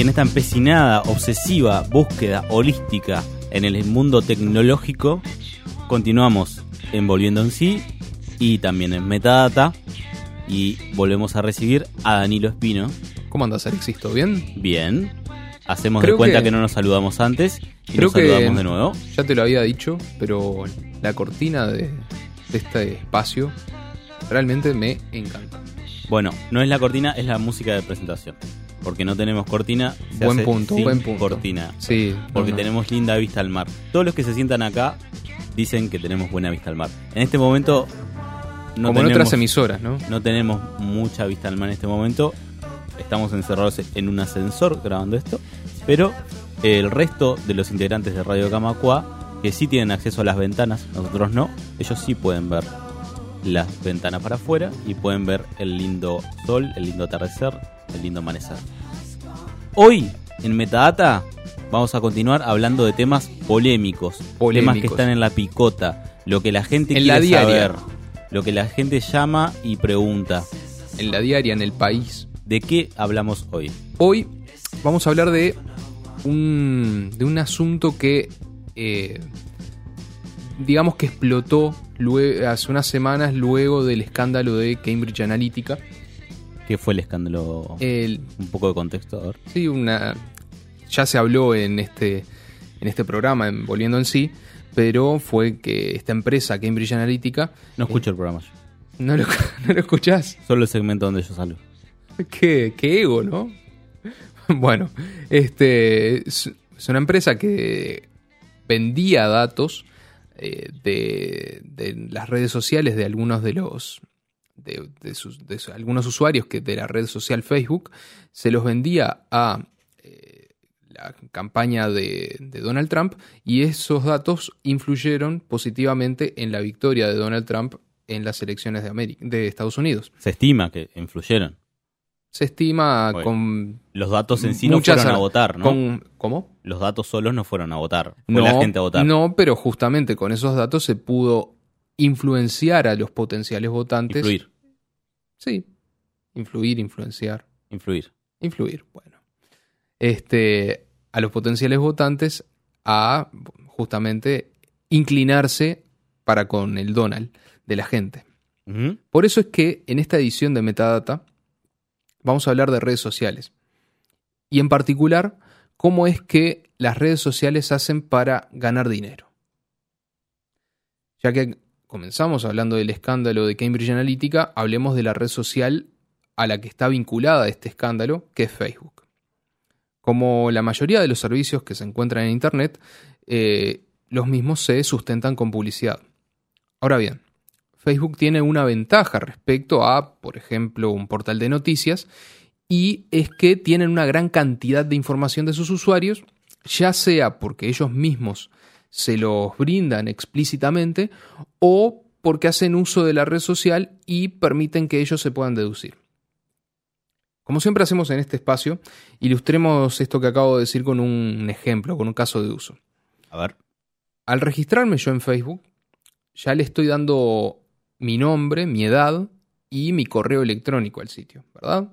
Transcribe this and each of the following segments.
Y en esta empecinada, obsesiva búsqueda holística en el mundo tecnológico, continuamos envolviendo en sí y también en metadata. Y volvemos a recibir a Danilo Espino. ¿Cómo andas, Alexis? bien? Bien. Hacemos Creo de cuenta que... que no nos saludamos antes y Creo nos que- saludamos de nuevo. Ya te lo había dicho, pero la cortina de, de este espacio realmente me encanta. Bueno, no es la cortina, es la música de presentación. Porque no tenemos cortina. se Buen hace punto, sin buen punto. cortina. Sí, Porque no, no. tenemos linda vista al mar. Todos los que se sientan acá dicen que tenemos buena vista al mar. En este momento no Como en tenemos, otras emisoras, ¿no? no tenemos mucha vista al mar en este momento. Estamos encerrados en un ascensor grabando esto. Pero el resto de los integrantes de Radio Camacua, que sí tienen acceso a las ventanas, nosotros no, ellos sí pueden ver las ventanas para afuera y pueden ver el lindo sol, el lindo atardecer, el lindo amanecer. Hoy, en Metadata, vamos a continuar hablando de temas polémicos, temas que Polémicos. están en la picota, lo que la gente En quiere la diaria. saber, lo que la gente llama y pregunta. En la diaria, en el país. ¿De qué hablamos hoy? Hoy vamos a hablar de un, de un asunto que, eh, digamos que explotó hace unas semanas luego del escándalo de Cambridge Analytica. ¿Qué fue el escándalo? El, Un poco de contexto, a ver. sí, una, ya se habló en este, en este programa, en Volviendo en sí, pero fue que esta empresa, Cambridge Analytica, No escucho el programa yo. ¿no lo, no lo escuchás? Solo el segmento donde yo salgo. Qué, qué ego, ¿no? Bueno, este es, es una empresa que vendía datos eh, de, de las redes sociales de algunos de los de, de sus, de su- algunos usuarios que de la red social Facebook se los vendía a eh, la campaña de, de Donald Trump y esos datos influyeron positivamente en la victoria de Donald Trump en las elecciones de, América, de Estados Unidos. Se estima que influyeron. Se estima con Los datos en sí no fueron a ar- votar, ¿no? Con, ¿Cómo? Los datos solos no fueron a votar. Fue la gente a votar. No, pero justamente con esos datos se pudo influenciar a los potenciales votantes. Influir. Sí. Influir, influenciar. Influir. Influir, bueno. Este, a los potenciales votantes a justamente inclinarse para con el Donald de la gente. Por eso es que en esta edición de Metadata vamos a hablar de redes sociales. Y en particular, cómo es que las redes sociales hacen para ganar dinero. Ya que comenzamos hablando del escándalo de Cambridge Analytica, hablemos de la red social a la que está vinculada este escándalo, que es Facebook. Como la mayoría de los servicios que se encuentran en Internet, eh, los mismos se sustentan con publicidad. Ahora bien, Facebook tiene una ventaja respecto a, por ejemplo, un portal de noticias, y es que tienen una gran cantidad de información de sus usuarios, ya sea porque ellos mismos se los brindan explícitamente o porque hacen uso de la red social y permiten que ellos se puedan deducir. Como siempre hacemos en este espacio, ilustremos esto que acabo de decir con un ejemplo, con un caso de uso. A ver. Al registrarme yo en Facebook, ya le estoy dando mi nombre, mi edad y mi correo electrónico al sitio, ¿verdad?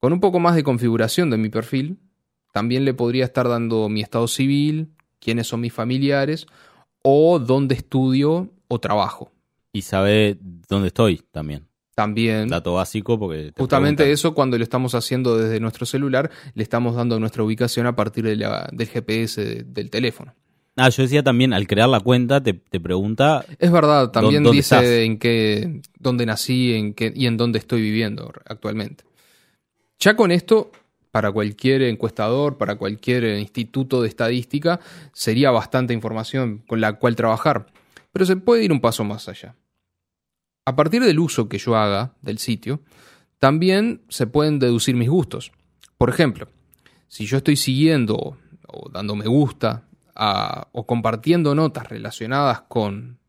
Con un poco más de configuración de mi perfil, también le podría estar dando mi estado civil, quiénes son mis familiares o dónde estudio o trabajo. Y sabe dónde estoy también. También, Dato básico porque... te justamente preguntan. eso cuando lo estamos haciendo desde nuestro celular, le estamos dando nuestra ubicación a partir de la- del GPS de- del teléfono. Ah, yo decía también, al crear la cuenta te, te pregunta... Es verdad, también ¿Dónde dice estás? en qué, dónde nací en qué, y en dónde estoy viviendo actualmente. Ya con esto para cualquier encuestador, para cualquier instituto de estadística, sería bastante información con la cual trabajar. Pero se puede ir un paso más allá. A partir del uso que yo haga del sitio, también se pueden deducir mis gustos. Por ejemplo, si yo estoy siguiendo o dando me gusta o compartiendo notas relacionadas con,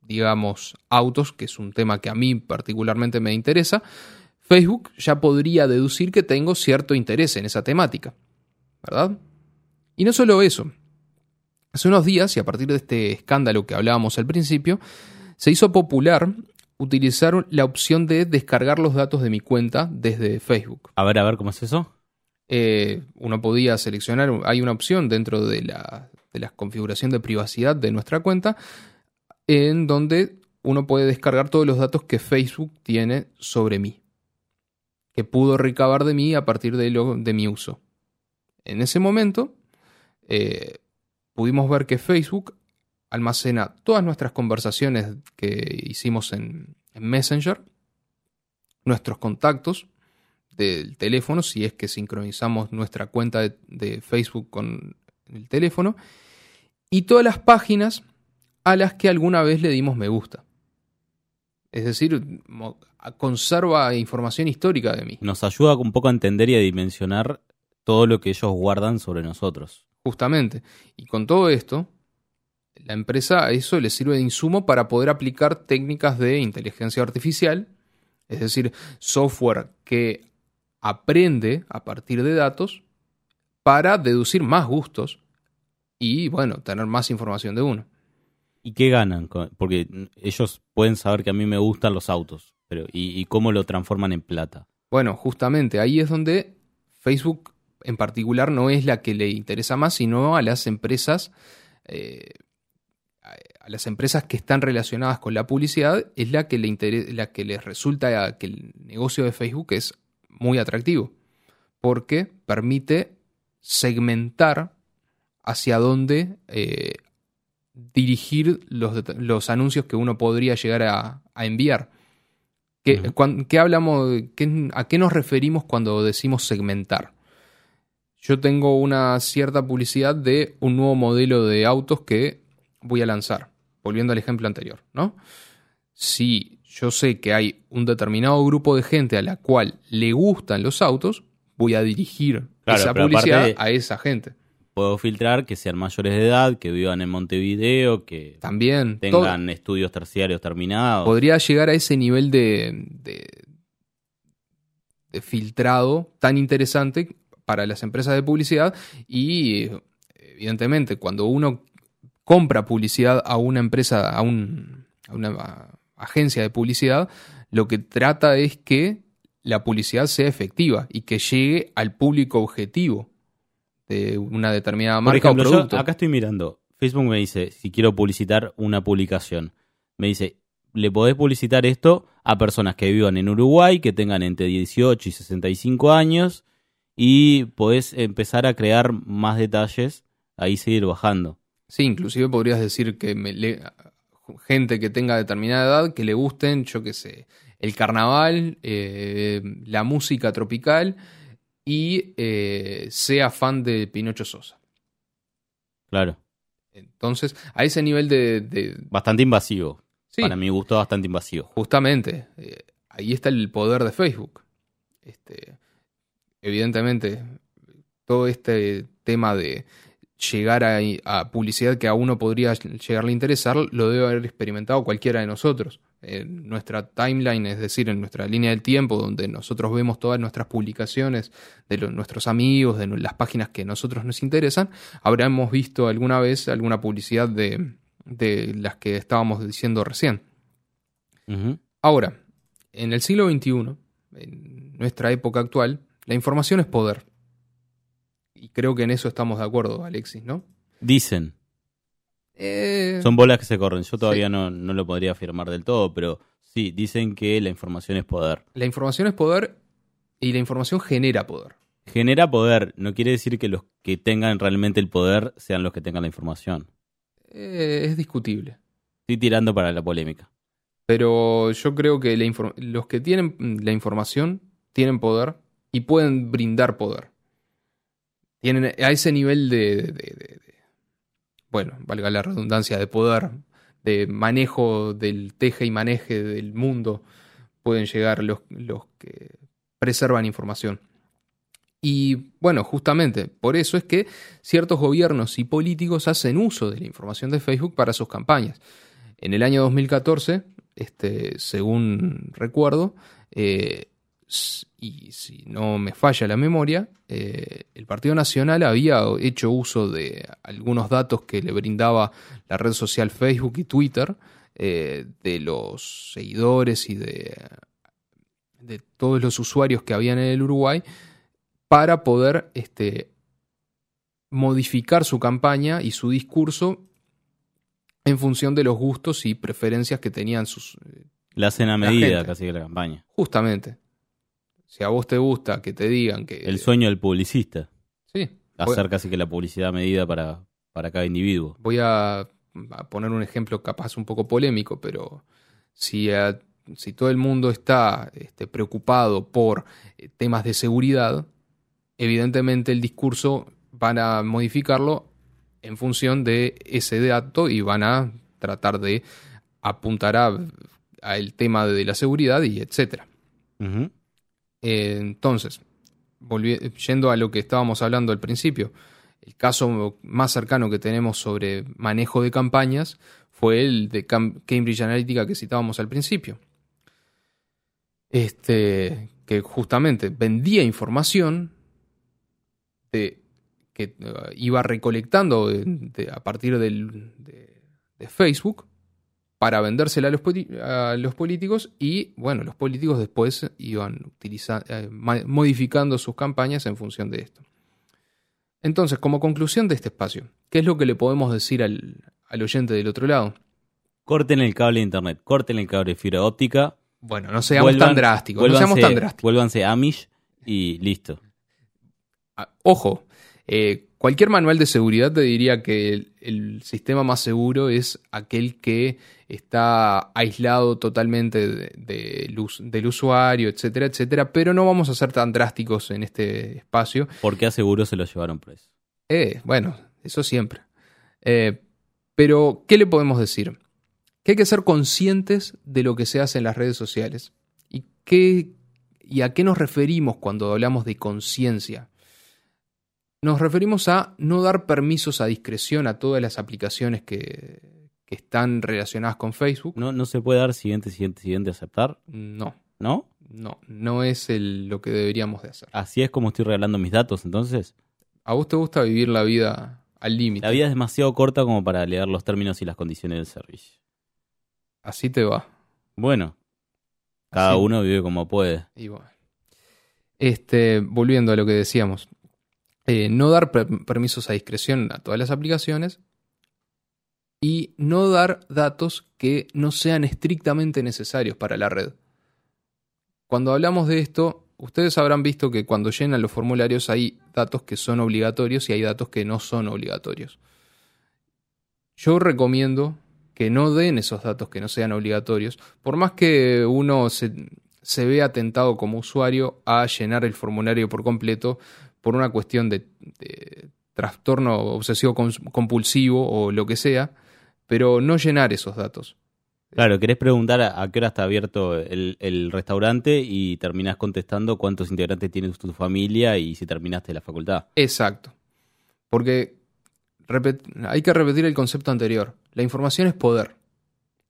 digamos, autos, que es un tema que a mí particularmente me interesa, Facebook ya podría deducir que tengo cierto interés en esa temática, ¿verdad? Y no solo eso. Hace unos días, y a partir de este escándalo que hablábamos al principio, se hizo popular utilizar la opción de descargar los datos de mi cuenta desde Facebook. A ver, a ver, ¿cómo es eso? Eh, uno podía seleccionar, hay una opción dentro de la, de la configuración de privacidad de nuestra cuenta, en donde uno puede descargar todos los datos que Facebook tiene sobre mí que pudo recabar de mí a partir de, de mi uso. En ese momento, eh, pudimos ver que Facebook almacena todas nuestras conversaciones que hicimos en, Messenger, nuestros contactos del teléfono, si es que sincronizamos nuestra cuenta de Facebook con el teléfono, y todas las páginas a las que alguna vez le dimos me gusta. Es decir, conserva información histórica de mí. Nos ayuda un poco a entender y a dimensionar todo lo que ellos guardan sobre nosotros. Justamente. Y con todo esto, la empresa a eso le sirve de insumo para poder aplicar técnicas de inteligencia artificial, es decir, software que aprende a partir de datos para deducir más gustos y, bueno, tener más información de uno. ¿Y qué ganan? Porque ellos pueden saber que a mí me gustan los autos, pero ¿y, cómo lo transforman en plata? Bueno, justamente ahí es donde Facebook en particular no es la que le interesa más, sino a las empresas, eh, a las empresas que están relacionadas con la publicidad, es la que, le la que les resulta que el negocio de Facebook es muy atractivo, porque permite segmentar hacia dónde eh, dirigir los, anuncios que uno podría llegar a, enviar. ¿Qué, hablamos, ¿A qué nos referimos cuando decimos segmentar? Yo tengo una cierta publicidad de un nuevo modelo de autos que voy a lanzar, volviendo al ejemplo anterior, ¿no? Si yo sé que hay un determinado grupo de gente a la cual le gustan los autos, voy a dirigir esa publicidad a esa gente puedo filtrar que sean mayores de edad, que vivan en Montevideo, que también tengan estudios terciarios terminados. Podría llegar a ese nivel de, de, filtrado tan interesante para las empresas de publicidad y evidentemente cuando uno compra publicidad a una empresa, a, un, a una agencia de publicidad, lo que trata es que la publicidad sea efectiva y que llegue al público objetivo de una determinada marca o producto. acá estoy mirando. Facebook me dice, si quiero publicitar una publicación, me dice, le podés publicitar esto a personas que vivan en Uruguay, que tengan entre 18 y 65 años, y podés empezar a crear más detalles, ahí seguir bajando. Sí, inclusive podrías decir que me gente que tenga determinada edad, que le gusten, yo qué sé, el carnaval, eh, la música tropical, y eh, sea fan de Pinocho Sosa. Claro. Entonces, a ese nivel de... Bastante invasivo. Para mi gusto, bastante invasivo. Justamente. Eh, ahí está el poder de Facebook. Este, evidentemente, todo este tema de llegar a, publicidad que a uno podría llegarle a interesar, lo debe haber experimentado cualquiera de nosotros. En nuestra timeline, es decir, en nuestra línea del tiempo, donde nosotros vemos todas nuestras publicaciones de nuestros amigos, de las páginas que a nosotros nos interesan, habremos visto alguna vez alguna publicidad de, las que estábamos diciendo recién. Ahora, en el siglo XXI, en nuestra época actual, la información es poder. Y creo que en eso estamos de acuerdo, Alexis, ¿no? Dicen. Eh, Son bolas que se corren. Yo todavía no, no lo podría afirmar del todo, pero sí, dicen que la información es poder. La información es poder y la información genera poder. Genera poder, no quiere decir que los que tengan realmente el poder sean los que tengan la información. Eh, es discutible. Estoy tirando para la polémica. Pero yo creo que los que tienen la información tienen poder y pueden brindar poder. Tienen a ese nivel de, bueno, valga la redundancia, de poder, de manejo del teje y maneje del mundo, pueden llegar los, los que preservan información. Y bueno, justamente por eso es que ciertos gobiernos y políticos hacen uso de la información de Facebook para sus campañas. En el año 2014, este, según recuerdo, eh, y si no me falla la memoria, eh, el Partido Nacional había hecho uso de algunos datos que le brindaba la red social Facebook y Twitter, eh, de los seguidores y de, de todos los usuarios que habían en el Uruguay, para poder este, modificar su campaña y su discurso en función de los gustos y preferencias que tenían sus, La hacen a medida gente. casi que la campaña. Justamente. Si a vos te gusta que te digan que. El sueño del publicista. Sí. Hacer casi que la publicidad medida para, para cada individuo. Voy a, a poner un ejemplo capaz un poco polémico, pero si, a- si todo el mundo está este, preocupado por eh, temas de seguridad, evidentemente el discurso van a modificarlo en función de ese dato y van a tratar de apuntar a, a el tema de la seguridad y etcétera. Eh, entonces, yendo a lo que estábamos hablando al principio, el caso más cercano que tenemos sobre manejo de campañas fue el de Cam- Cambridge Analytica que citábamos al principio. Este, que justamente vendía información que eh, iba recolectando a partir de Facebook para vendérsela a los, poli- a los políticos y bueno, los políticos después iban eh, modificando sus campañas en función de esto. Entonces, como conclusión de este espacio, ¿qué es lo que le podemos decir al, al oyente del otro lado? Corten el cable de internet, corten el cable de fibra óptica. Bueno, no seamos tan drásticos, no seamos tan drásticos. Vuélvanse Amish y listo. Ah, Ojo, eh, cualquier manual de seguridad te diría que el, el sistema más seguro es aquel que está aislado totalmente de- del us- del usuario, etcétera, etcétera, pero no vamos a ser tan drásticos en este espacio. Porque aseguro se lo llevaron preso. Eh, bueno, eso siempre. Eh, pero, ¿qué le podemos decir? Que hay que ser conscientes de lo que se hace en las redes sociales. ¿Y, qué, y a qué nos referimos cuando hablamos de conciencia? Nos referimos a no dar permisos a discreción a todas las aplicaciones que, que están relacionadas con Facebook. No, no se puede dar siguiente, siguiente, siguiente, aceptar, No, ¿no? no, no es el- lo que deberíamos de hacer. Así es como estoy regalando mis datos, entonces. ¿A vos te gusta vivir la vida al límite? La vida es demasiado corta como para leer los términos y las condiciones del servicio. Así te va. Bueno, cada Así- uno vive como puede. Y bueno. Este, volviendo a lo que decíamos. Eh, no dar per- permisos a discreción a todas las aplicaciones y no dar datos que no sean estrictamente necesarios para la red. Cuando hablamos de esto, ustedes habrán visto que cuando llenan los formularios hay datos que son obligatorios y hay datos que no son obligatorios. Yo recomiendo que no den esos datos que no sean obligatorios, por más que uno se, se vea tentado como usuario a llenar el formulario por completo por una cuestión de, de trastorno obsesivo compulsivo o lo que sea, pero no llenar esos datos. Claro, querés preguntar a, qué hora está abierto el, el restaurante y terminás contestando cuántos integrantes tiene tu familia y si terminaste la facultad. Exacto. Porque hay que repetir el concepto anterior. La información es poder.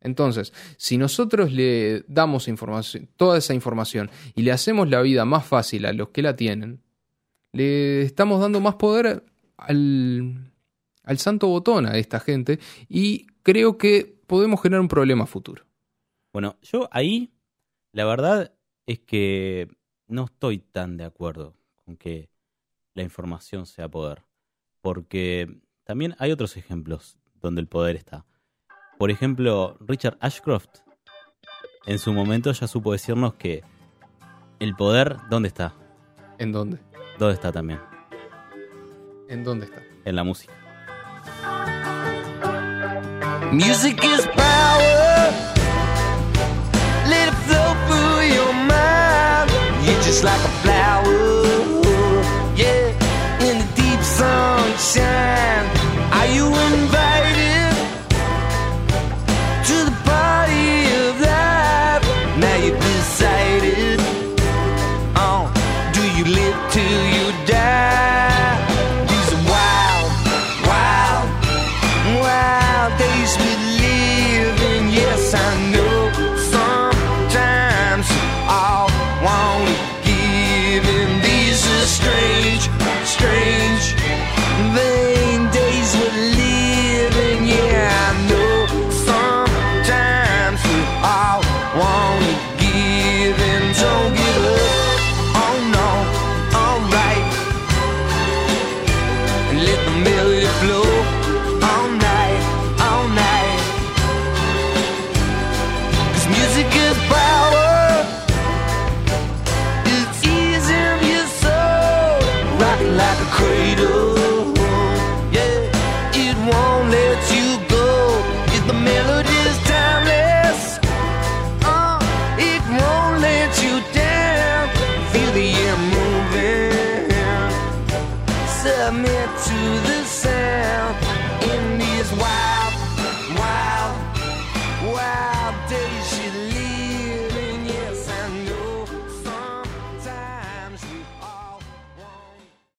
Entonces, si nosotros le damos información, toda esa información y le hacemos la vida más fácil a los que la tienen, le estamos dando más poder al, al santo botón a esta gente y creo que podemos generar un problema futuro. Bueno, yo ahí, la verdad es que no estoy tan de acuerdo con que la información sea poder. Porque también hay otros ejemplos donde el poder está. Por ejemplo, Richard Ashcroft en su momento ya supo decirnos que el poder, ¿dónde está? ¿En dónde? ¿Dónde está también? ¿En dónde está? En la música. Music is power. Let it flow through your mind. You're just like a flower. Yeah, in the deep shine. Are you invited Rocking like a cradle.